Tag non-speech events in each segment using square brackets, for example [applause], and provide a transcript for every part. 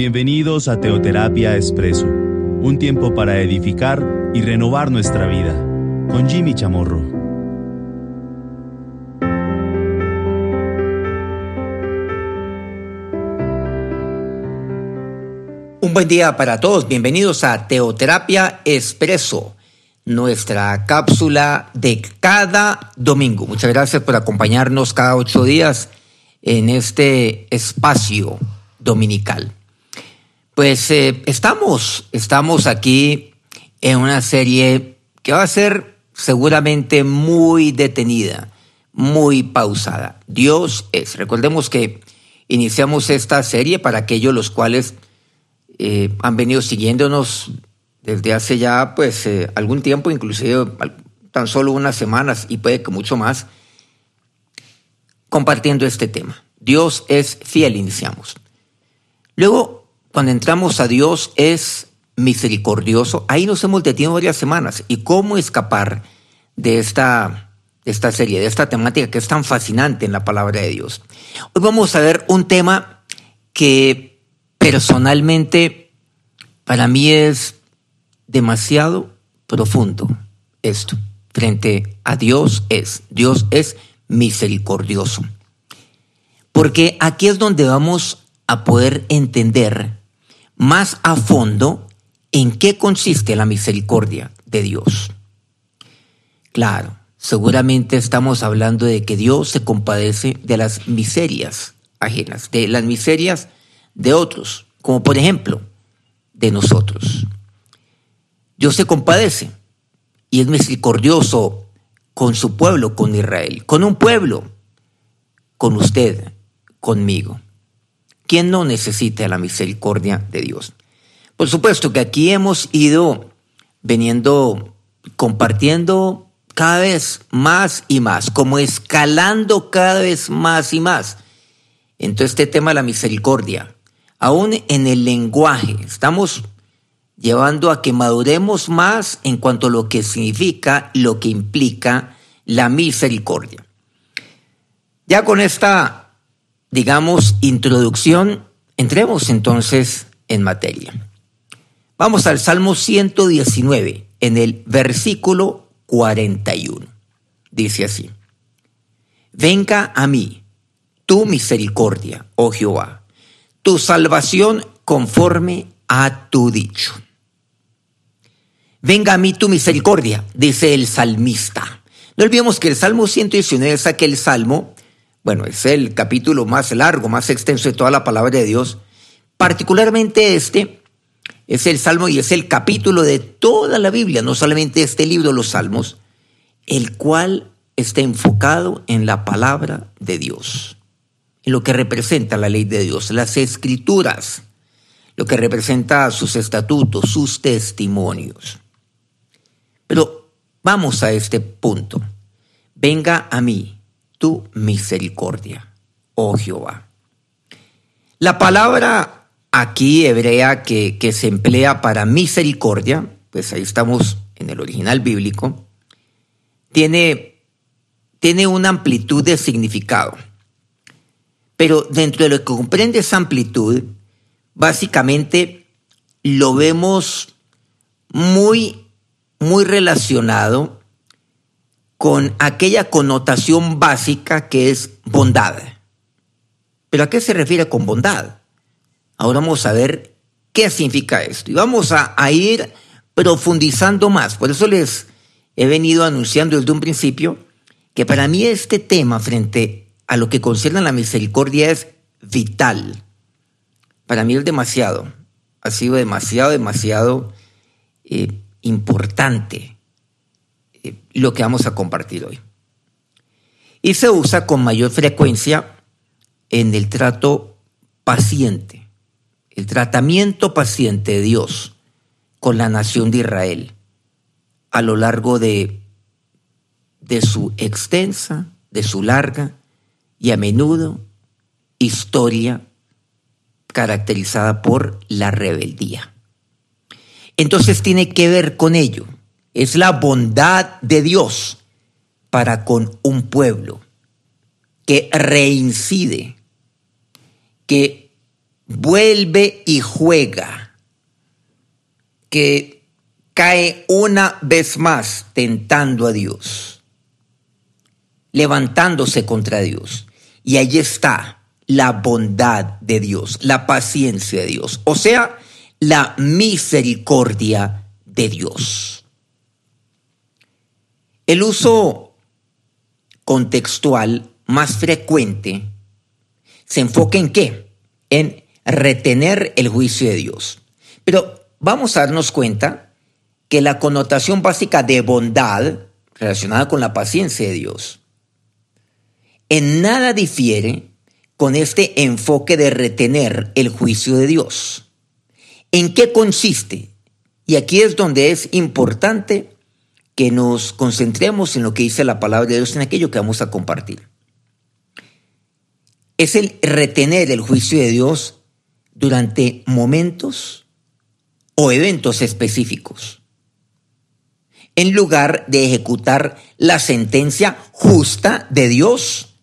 Bienvenidos a Teoterapia Expreso, un tiempo para edificar y renovar nuestra vida, con Jimmy Chamorro. Un buen día para todos, bienvenidos a Teoterapia Expreso, nuestra cápsula de cada domingo. Muchas gracias por acompañarnos cada ocho días en este espacio dominical. Pues eh, estamos, estamos aquí en una serie que va a ser seguramente muy detenida, muy pausada. Dios es. Recordemos que iniciamos esta serie para aquellos los cuales eh, han venido siguiéndonos desde hace ya pues eh, algún tiempo, inclusive tan solo unas semanas y puede que mucho más, compartiendo este tema. Dios es fiel, iniciamos. Luego cuando entramos a Dios es misericordioso. Ahí nos hemos detenido varias semanas. ¿Y cómo escapar de esta, de esta serie, de esta temática que es tan fascinante en la palabra de Dios? Hoy vamos a ver un tema que personalmente para mí es demasiado profundo. Esto, frente a Dios es, Dios es misericordioso. Porque aquí es donde vamos a poder entender más a fondo en qué consiste la misericordia de Dios. Claro, seguramente estamos hablando de que Dios se compadece de las miserias ajenas, de las miserias de otros, como por ejemplo de nosotros. Dios se compadece y es misericordioso con su pueblo, con Israel, con un pueblo, con usted, conmigo. ¿Quién no necesita la misericordia de Dios? Por supuesto que aquí hemos ido veniendo compartiendo cada vez más y más, como escalando cada vez más y más. Entonces este tema de la misericordia, aún en el lenguaje, estamos llevando a que maduremos más en cuanto a lo que significa, lo que implica la misericordia. Ya con esta digamos, introducción, entremos entonces en materia. Vamos al Salmo 119, en el versículo 41. Dice así, Venga a mí tu misericordia, oh Jehová, tu salvación conforme a tu dicho. Venga a mí tu misericordia, dice el salmista. No olvidemos que el Salmo 119 es aquel salmo bueno, es el capítulo más largo, más extenso de toda la palabra de Dios. Particularmente este es el Salmo y es el capítulo de toda la Biblia, no solamente este libro, los Salmos, el cual está enfocado en la palabra de Dios, en lo que representa la ley de Dios, las escrituras, lo que representa sus estatutos, sus testimonios. Pero vamos a este punto. Venga a mí tu misericordia, oh Jehová. La palabra aquí hebrea que, que se emplea para misericordia, pues ahí estamos en el original bíblico, tiene, tiene una amplitud de significado. Pero dentro de lo que comprende esa amplitud, básicamente lo vemos muy, muy relacionado con aquella connotación básica que es bondad. ¿Pero a qué se refiere con bondad? Ahora vamos a ver qué significa esto y vamos a, ir profundizando más. Por eso les he venido anunciando desde un principio que para mí este tema frente a lo que concierne a la misericordia es vital. Para mí es demasiado, ha sido demasiado, demasiado eh, importante lo que vamos a compartir hoy. Y se usa con mayor frecuencia en el trato paciente, el tratamiento paciente de Dios con la nación de Israel a lo largo de, de su extensa, de su larga y a menudo historia caracterizada por la rebeldía. Entonces tiene que ver con ello es la bondad de Dios para con un pueblo que reincide, que vuelve y juega, que cae una vez más tentando a Dios, levantándose contra Dios. Y ahí está la bondad de Dios, la paciencia de Dios, o sea, la misericordia de Dios. El uso contextual más frecuente se enfoca en qué? En retener el juicio de Dios. Pero vamos a darnos cuenta que la connotación básica de bondad relacionada con la paciencia de Dios en nada difiere con este enfoque de retener el juicio de Dios. ¿En qué consiste? Y aquí es donde es importante que nos concentremos en lo que dice la palabra de Dios, en aquello que vamos a compartir. Es el retener el juicio de Dios durante momentos o eventos específicos, en lugar de ejecutar la sentencia justa de Dios,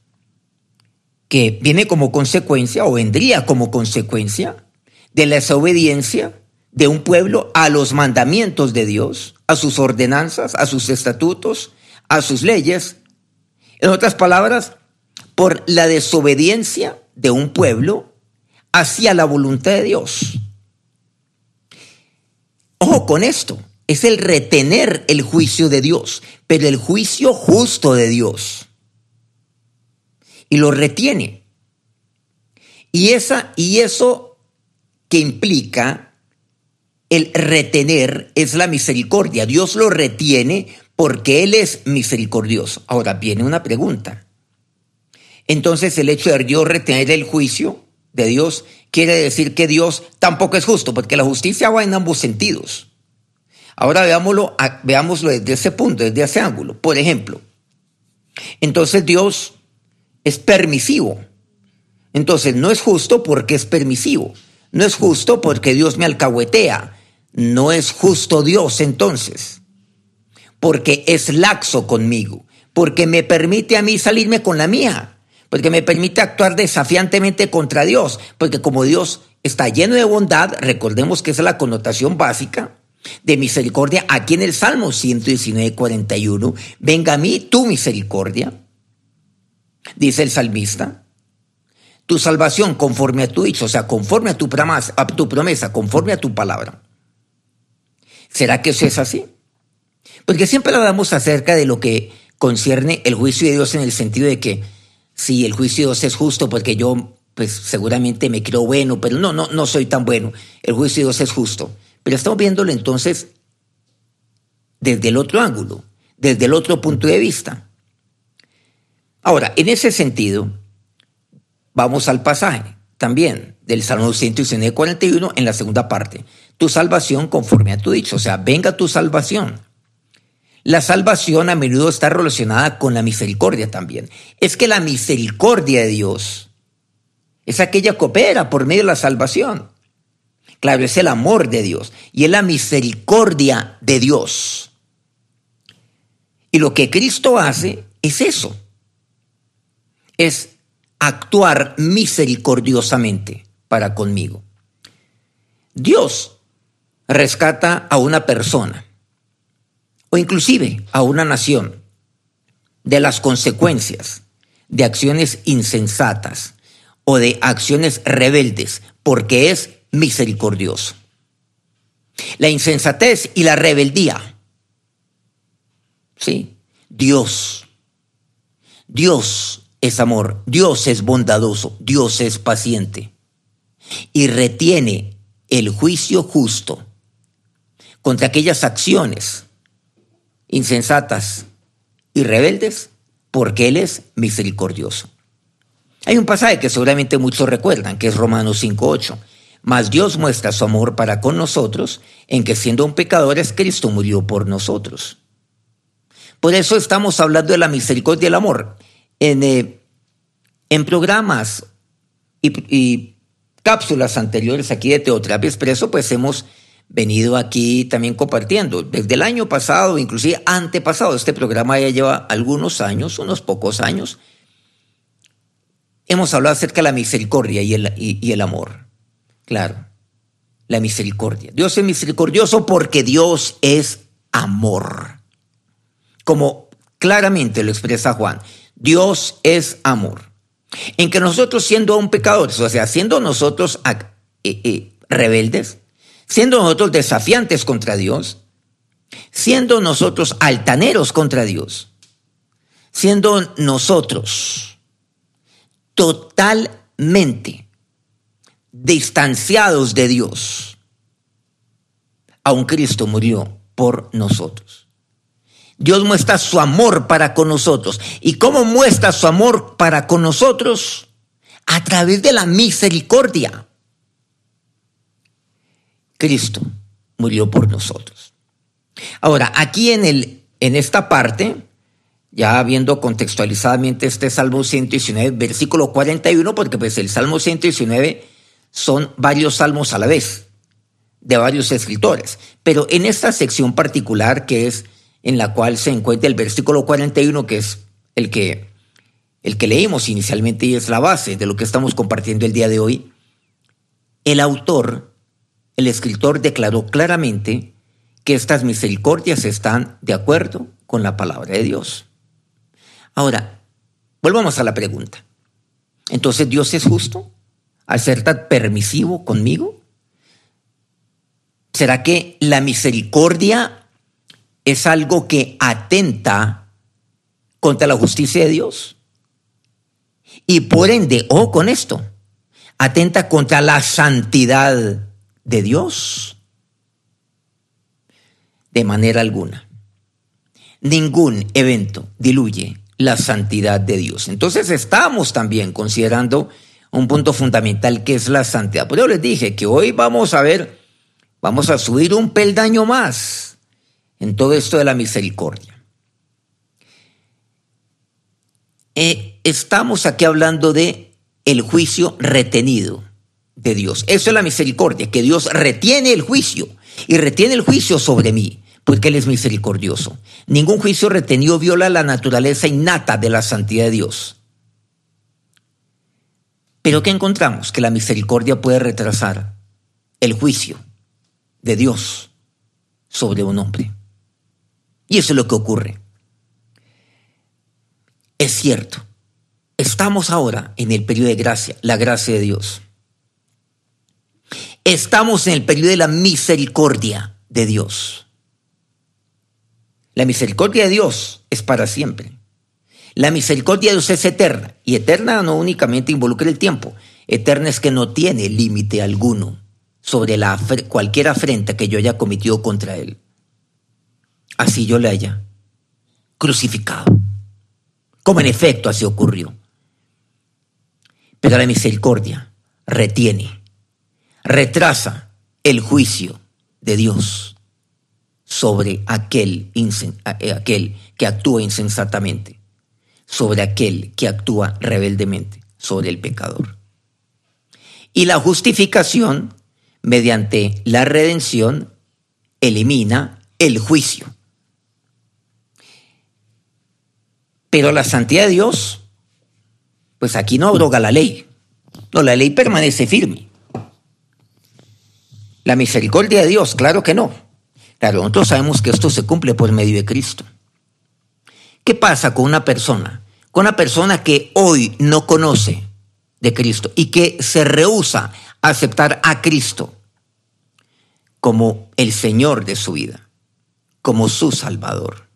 que viene como consecuencia o vendría como consecuencia de la desobediencia de un pueblo a los mandamientos de Dios, a sus ordenanzas, a sus estatutos, a sus leyes. En otras palabras, por la desobediencia de un pueblo hacia la voluntad de Dios. Ojo con esto, es el retener el juicio de Dios, pero el juicio justo de Dios. Y lo retiene. Y, esa, y eso que implica el retener es la misericordia. Dios lo retiene porque Él es misericordioso. Ahora viene una pregunta. Entonces el hecho de Dios retener el juicio de Dios quiere decir que Dios tampoco es justo, porque la justicia va en ambos sentidos. Ahora veámoslo, veámoslo desde ese punto, desde ese ángulo. Por ejemplo, entonces Dios es permisivo. Entonces no es justo porque es permisivo. No es justo porque Dios me alcahuetea. No es justo Dios entonces, porque es laxo conmigo, porque me permite a mí salirme con la mía, porque me permite actuar desafiantemente contra Dios, porque como Dios está lleno de bondad, recordemos que esa es la connotación básica de misericordia aquí en el Salmo 119, 41, venga a mí tu misericordia, dice el salmista, tu salvación conforme a tu dicho, o sea, conforme a tu promesa, a tu promesa, conforme a tu palabra. ¿Será que eso es así? Porque siempre hablamos acerca de lo que concierne el juicio de Dios en el sentido de que si el juicio de Dios es justo porque yo pues seguramente me creo bueno, pero no, no, no soy tan bueno. El juicio de Dios es justo. Pero estamos viéndolo entonces desde el otro ángulo, desde el otro punto de vista. Ahora, en ese sentido, vamos al pasaje también del Salmo 141 en la segunda parte tu salvación conforme a tu dicho, o sea, venga tu salvación. La salvación a menudo está relacionada con la misericordia también. Es que la misericordia de Dios es aquella que opera por medio de la salvación. Claro, es el amor de Dios y es la misericordia de Dios. Y lo que Cristo hace es eso, es actuar misericordiosamente para conmigo. Dios rescata a una persona o inclusive a una nación de las consecuencias de acciones insensatas o de acciones rebeldes, porque es misericordioso. La insensatez y la rebeldía. Sí, Dios. Dios es amor, Dios es bondadoso, Dios es paciente y retiene el juicio justo contra aquellas acciones insensatas y rebeldes, porque Él es misericordioso. Hay un pasaje que seguramente muchos recuerdan, que es Romanos 5.8. Mas Dios muestra su amor para con nosotros en que siendo un pecadores, Cristo murió por nosotros. Por eso estamos hablando de la misericordia y el amor. En, eh, en programas y, y, cápsulas anteriores aquí de Teoterapia Expreso, pues hemos venido aquí también compartiendo. Desde el año pasado, inclusive antepasado, este programa ya lleva algunos años, unos pocos años, hemos hablado acerca de la misericordia y el, y, el amor. Claro, la misericordia. Dios es misericordioso porque Dios es amor. Como claramente lo expresa Juan, Dios es amor. En que nosotros siendo aún pecadores, o sea, siendo nosotros eh, eh, rebeldes, siendo nosotros desafiantes contra Dios, siendo nosotros altaneros contra Dios, siendo nosotros totalmente distanciados de Dios, aun Cristo murió por nosotros. Dios muestra su amor para con nosotros. ¿Y cómo muestra su amor para con nosotros? A través de la misericordia. Cristo murió por nosotros. Ahora, aquí en, el, en esta parte, ya viendo contextualizadamente este Salmo 119, versículo 41, porque pues el Salmo 119 son varios salmos a la vez, de varios escritores. Pero en esta sección particular, que es en la cual se encuentra el versículo 41, que es el que, el que leímos inicialmente y es la base de lo que estamos compartiendo el día de hoy, el autor, el escritor declaró claramente que estas misericordias están de acuerdo con la palabra de Dios. Ahora, volvamos a la pregunta. Entonces, ¿Dios es justo al ser tan permisivo conmigo? ¿Será que la misericordia es algo que atenta contra la justicia de Dios? Y por ende, o con esto, atenta contra la santidad de Dios de manera alguna. Ningún evento diluye la santidad de Dios. Entonces estamos también considerando un punto fundamental que es la santidad. Por eso les dije que hoy vamos a ver, vamos a subir un peldaño más en todo esto de la misericordia. Eh, estamos aquí hablando de el juicio retenido de Dios. Eso es la misericordia, que Dios retiene el juicio y retiene el juicio sobre mí porque Él es misericordioso. Ningún juicio retenido viola la naturaleza innata de la santidad de Dios. Pero ¿qué encontramos? Que la misericordia puede retrasar el juicio de Dios sobre un hombre. Y eso es lo que ocurre. Es cierto, estamos ahora en el periodo de gracia, la gracia de Dios. Estamos en el periodo de la misericordia de Dios. La misericordia de Dios es para siempre. La misericordia de Dios es eterna. Y eterna no únicamente involucra el tiempo. Eterna es que no tiene límite alguno sobre la, cualquier afrenta que yo haya cometido contra Él. Así yo le haya crucificado. Como en efecto así ocurrió. Pero la misericordia retiene, retrasa el juicio de Dios sobre aquel, eh, aquel que actúa insensatamente, sobre aquel que actúa rebeldemente, sobre el pecador. Y la justificación, mediante la redención, elimina el juicio. Pero la santidad de Dios, pues aquí no abroga la ley. No, la ley permanece firme. La misericordia de Dios, claro que no. Claro, nosotros sabemos que esto se cumple por medio de Cristo. ¿Qué pasa con una persona? Con una persona que hoy no conoce de Cristo y que se rehúsa a aceptar a Cristo como el Señor de su vida, como su Salvador.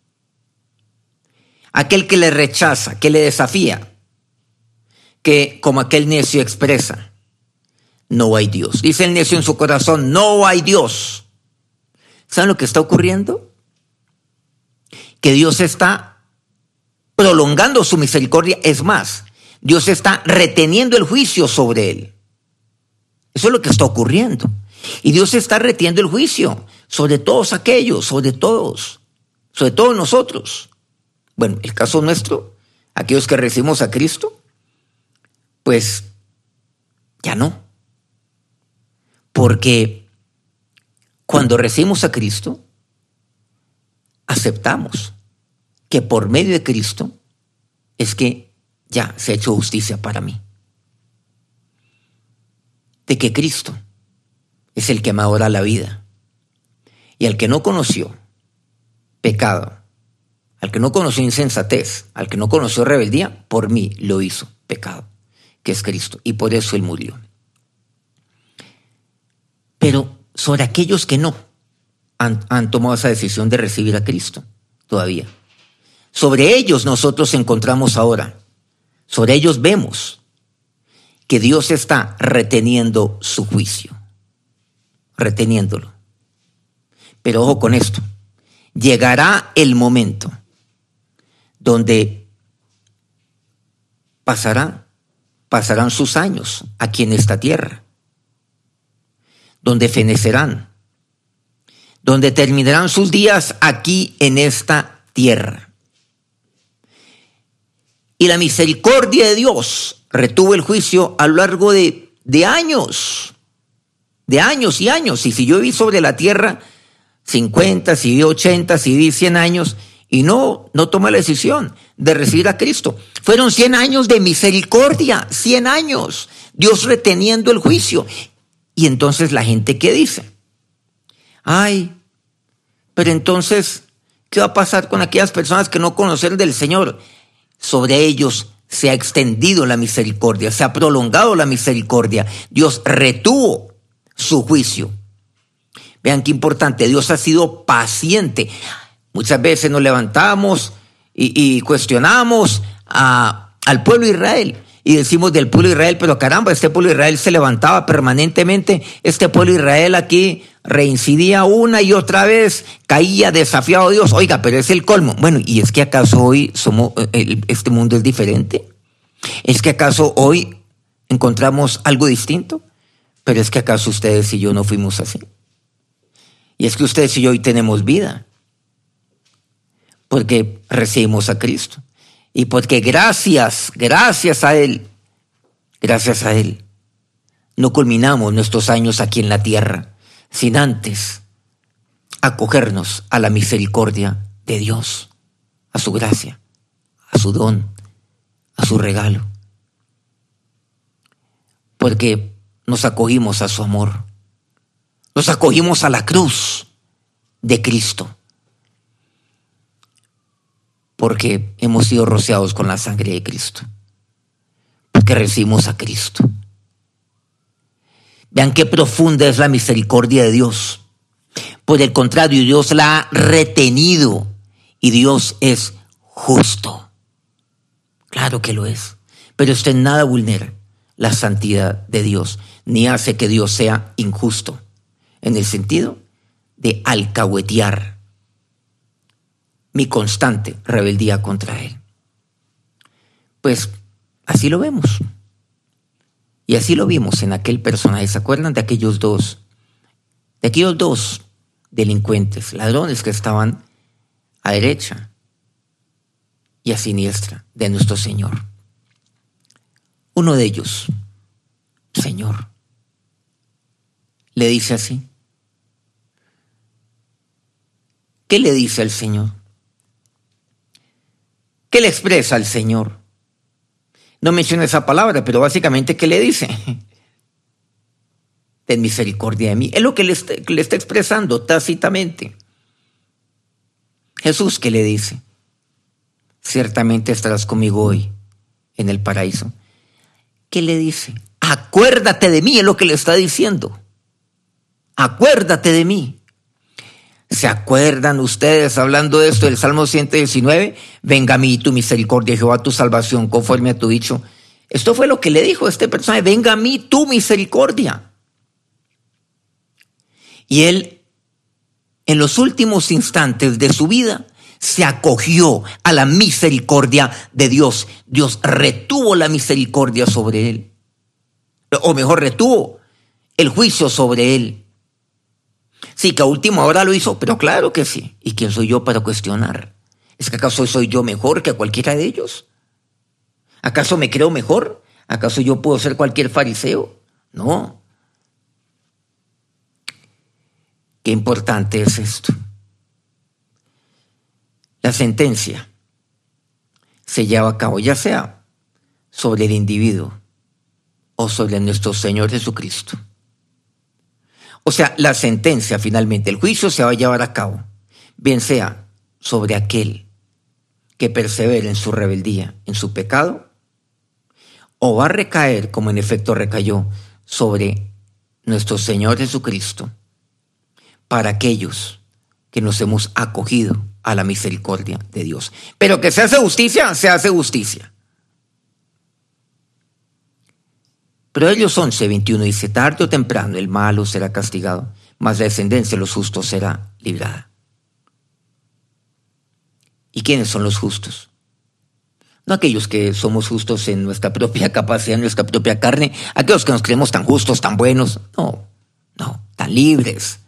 Aquel que le rechaza, que le desafía, que como aquel necio expresa, no hay Dios. Dice el necio en su corazón, no hay Dios. ¿Saben lo que está ocurriendo? Que Dios está prolongando su misericordia. Es más, Dios está reteniendo el juicio sobre él. Eso es lo que está ocurriendo. Y Dios está reteniendo el juicio sobre todos aquellos, sobre todos, sobre todos nosotros. Bueno, el caso nuestro, aquellos que recibimos a Cristo, pues ya no. Porque cuando recibimos a Cristo, aceptamos que por medio de Cristo es que ya se ha hecho justicia para mí. De que Cristo es el que me adora la vida. Y al que no conoció pecado, al que no conoció insensatez, al que no conoció rebeldía, por mí lo hizo pecado, que es Cristo. Y por eso Él murió. Pero sobre aquellos que no han, tomado esa decisión de recibir a Cristo todavía. Sobre ellos nosotros encontramos ahora, sobre ellos vemos que Dios está reteniendo su juicio, reteniéndolo. Pero ojo con esto, llegará el momento donde pasará, pasarán sus años aquí en esta tierra, donde fenecerán, donde terminarán sus días aquí en esta tierra. Y la misericordia de Dios retuvo el juicio a lo largo de, años, de años y años. Y si yo viví sobre la tierra 50, si viví 80, si viví 100 años, y no, no tomé la decisión de recibir a Cristo. Fueron 100 años de misericordia, 100 años, Dios reteniendo el juicio. Y entonces la gente, ¿qué dice? Ay, pero entonces, ¿qué va a pasar con aquellas personas que no conocen del Señor? Sobre ellos se ha extendido la misericordia, se ha prolongado la misericordia. Dios retuvo su juicio. Vean qué importante, Dios ha sido paciente. Muchas veces nos levantamos y, cuestionamos al pueblo de Israel y decimos del pueblo de Israel, pero caramba, este pueblo de Israel se levantaba permanentemente, este pueblo de Israel aquí reincidía una y otra vez, caía desafiado a Dios, oiga, pero es el colmo. Bueno, ¿y es que acaso hoy somos, eh, este mundo es diferente? ¿Es que acaso hoy encontramos algo distinto? Pero es que acaso ustedes y yo no fuimos así. Y es que ustedes y yo hoy tenemos vida, porque recibimos a Cristo. Y porque gracias, gracias a Él, gracias a Él, no culminamos nuestros años aquí en la tierra sin antes acogernos a la misericordia de Dios, a su gracia, a su don, a su regalo. Porque nos acogimos a su amor, nos acogimos a la cruz de Cristo porque hemos sido rociados con la sangre de Cristo, porque recibimos a Cristo. Vean qué profunda es la misericordia de Dios. Por el contrario, Dios la ha retenido y Dios es justo. Claro que lo es. Pero usted nada vulnera la santidad de Dios, ni hace que Dios sea injusto, en el sentido de alcahuetear mi constante rebeldía contra Él. Pues así lo vemos. Y así lo vimos en aquel personaje. ¿Se acuerdan de aquellos dos? De aquellos dos delincuentes, ladrones que estaban a derecha y a siniestra de nuestro Señor. Uno de ellos, Señor, le dice así. ¿Qué le dice al Señor? ¿Qué le expresa al Señor? No menciona esa palabra, pero básicamente, ¿qué le dice? [laughs] Ten misericordia de mí. Es lo que le está, le está expresando tácitamente. Jesús, ¿qué le dice? Ciertamente estarás conmigo hoy en el paraíso. ¿Qué le dice? Acuérdate de mí, es lo que le está diciendo. Acuérdate de mí. ¿Se acuerdan ustedes hablando de esto del Salmo 119? Venga a mí tu misericordia, Jehová, tu salvación, conforme a tu dicho. Esto fue lo que le dijo este personaje, venga a mí tu misericordia. Y él, en los últimos instantes de su vida, se acogió a la misericordia de Dios. Dios retuvo la misericordia sobre él. O mejor, retuvo el juicio sobre él. Sí, que a última hora lo hizo, pero claro que sí. ¿Y quién soy yo para cuestionar? ¿Es que acaso soy yo mejor que cualquiera de ellos? ¿Acaso me creo mejor? ¿Acaso yo puedo ser cualquier fariseo? No. Qué importante es esto. La sentencia se lleva a cabo ya sea sobre el individuo o sobre nuestro Señor Jesucristo O sea, la sentencia finalmente, el juicio se va a llevar a cabo, bien sea sobre aquel que persevere en su rebeldía, en su pecado, o va a recaer, como en efecto recayó, sobre nuestro Señor Jesucristo, para aquellos que nos hemos acogido a la misericordia de Dios. Pero que se hace justicia, se hace justicia. Pero ellos 11, 21 dice, tarde o temprano el malo será castigado, mas la descendencia de los justos será librada. ¿Y quiénes son los justos? No aquellos que somos justos en nuestra propia [laughs] capacidad, en nuestra propia carne, aquellos que nos creemos tan justos, tan buenos, no, no, tan libres,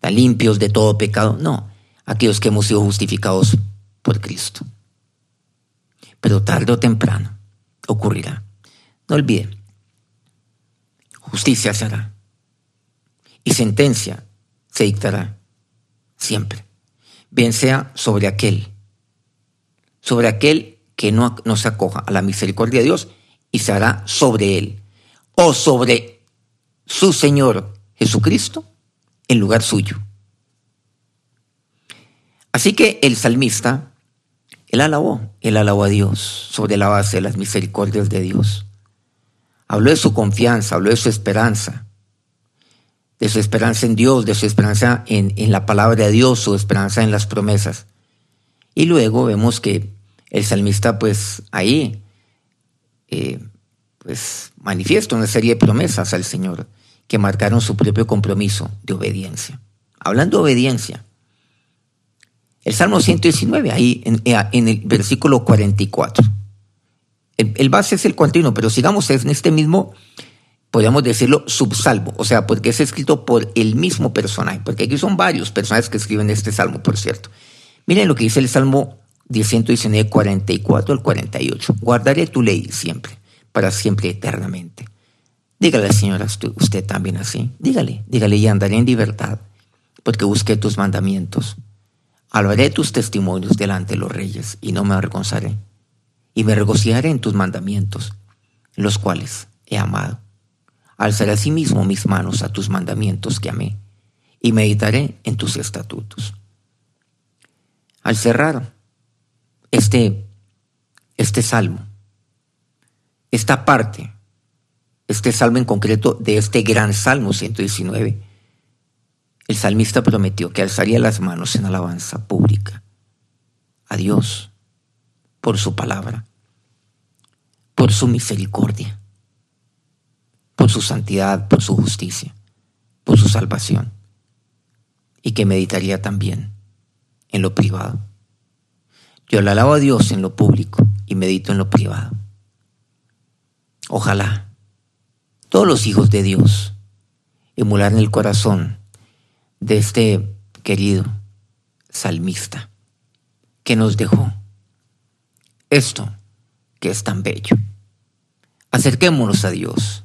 tan limpios de todo pecado, no, aquellos que hemos sido justificados por Cristo. Pero tarde o temprano ocurrirá. No olviden, justicia se hará y sentencia se dictará siempre, bien sea sobre aquel, sobre aquel que no, no se acoja a la misericordia de Dios y se hará sobre él o sobre su Señor Jesucristo en lugar suyo. Así que el salmista, él alabó, él alabó a Dios sobre la base de las misericordias de Dios. Habló de su confianza, habló de su esperanza, de su esperanza en Dios, de su esperanza en, en la palabra de Dios, su esperanza en las promesas. Y luego vemos que el salmista, pues ahí, eh, pues manifiesta una serie de promesas al Señor que marcaron su propio compromiso de obediencia. Hablando de obediencia, el Salmo 119, ahí en, en el versículo 44. El, base es el continuo, pero sigamos en este mismo, podríamos decirlo, subsalmo, o sea, porque es escrito por el mismo personaje, porque aquí son varios personajes que escriben este salmo, por cierto. Miren lo que dice el Salmo 119, 44 al 48. Guardaré tu ley siempre, para siempre eternamente. Dígale, señora, usted también así. Dígale, dígale, y andaré en libertad, porque busqué tus mandamientos. Hablaré tus testimonios delante de los reyes, y no me avergonzaré y me regocijaré en tus mandamientos, los cuales he amado. Alzaré asimismo mis manos a tus mandamientos que amé, y meditaré en tus estatutos. Al cerrar este, este salmo, esta parte, este salmo en concreto de este gran salmo 119, el salmista prometió que alzaría las manos en alabanza pública a Dios por su palabra, por su misericordia, por su santidad, por su justicia, por su salvación, y que meditaría también en lo privado. Yo le alabo a Dios en lo público y medito en lo privado. Ojalá todos los hijos de Dios emularan el corazón de este querido salmista que nos dejó esto que es tan bello. Acerquémonos a Dios.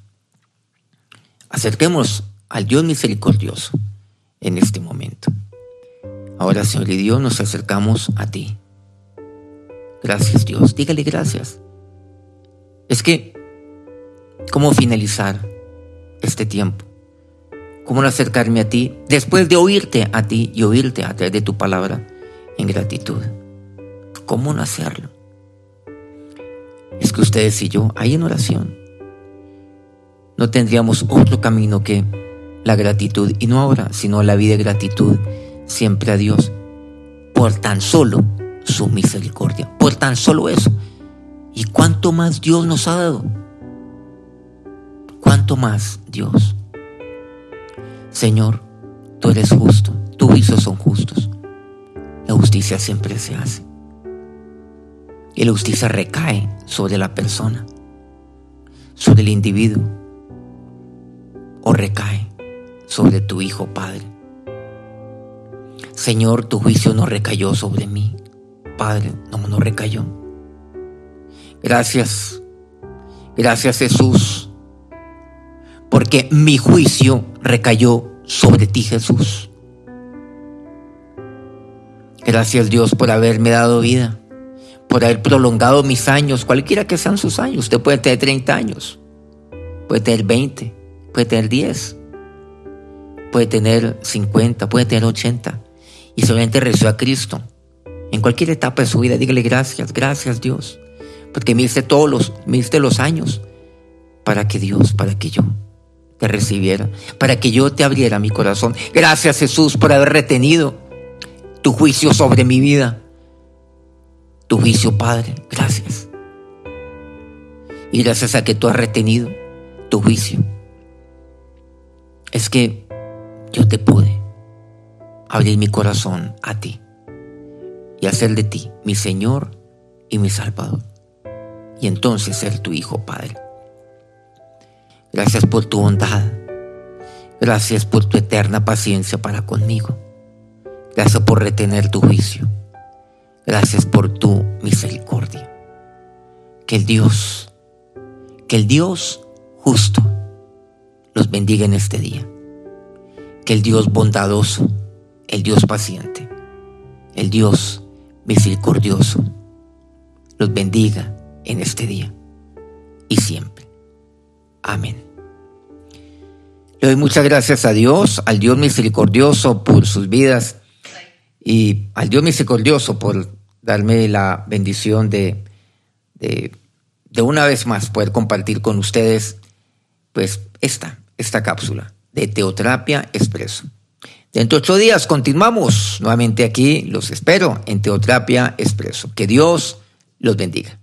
Acerquémonos al Dios misericordioso en este momento. Ahora, Señor y Dios, nos acercamos a ti. Gracias, Dios. Dígale gracias. Es que, ¿cómo finalizar este tiempo? ¿Cómo acercarme a ti después de oírte a ti y oírte a través de tu palabra en gratitud? ¿Cómo no hacerlo? Es que ustedes y yo, ahí en oración, no tendríamos otro camino que la gratitud, y no ahora, sino la vida de gratitud siempre a Dios, por tan solo su misericordia, por tan solo eso. ¿Y cuánto más Dios nos ha dado? ¿Cuánto más Dios? Señor, tú eres justo, tus juicios son justos. La justicia siempre se hace. Y la justicia recae sobre la persona, sobre el individuo, o recae sobre tu Hijo Padre. Señor, tu juicio no recayó sobre mí. Padre, no, no recayó. Gracias, gracias Jesús, porque mi juicio recayó sobre ti Jesús. Gracias Dios por haberme dado vida por haber prolongado mis años, cualquiera que sean sus años. Usted puede tener 30 años, puede tener 20, puede tener 10. puede tener 50, puede tener 80 y solamente recibió a Cristo. En cualquier etapa de su vida, dígale gracias, gracias Dios, porque me diste todos los, me diste los años para que Dios, para que yo te recibiera, para que yo te abriera mi corazón. Gracias Jesús por haber retenido tu juicio sobre mi vida, tu juicio Padre, gracias. Y gracias a que tú has retenido tu juicio, es que yo te pude abrir mi corazón a ti y hacer de ti mi Señor y mi Salvador. Y entonces ser tu Hijo, Padre. Gracias por tu bondad. Gracias por tu eterna paciencia para conmigo. Gracias por retener tu juicio. Gracias por tu misericordia. Que el Dios, que el Dios justo los bendiga en este día. Que el Dios bondadoso, el Dios paciente, el Dios misericordioso, los bendiga en este día y siempre. Amén. Le doy muchas gracias a Dios, al Dios misericordioso por sus vidas y al Dios misericordioso por darme la bendición de, de, de una vez más poder compartir con ustedes pues esta, esta cápsula de Teoterapia Expreso. Dentro de ocho días continuamos nuevamente aquí. Los espero en Teoterapia Expreso. Que Dios los bendiga.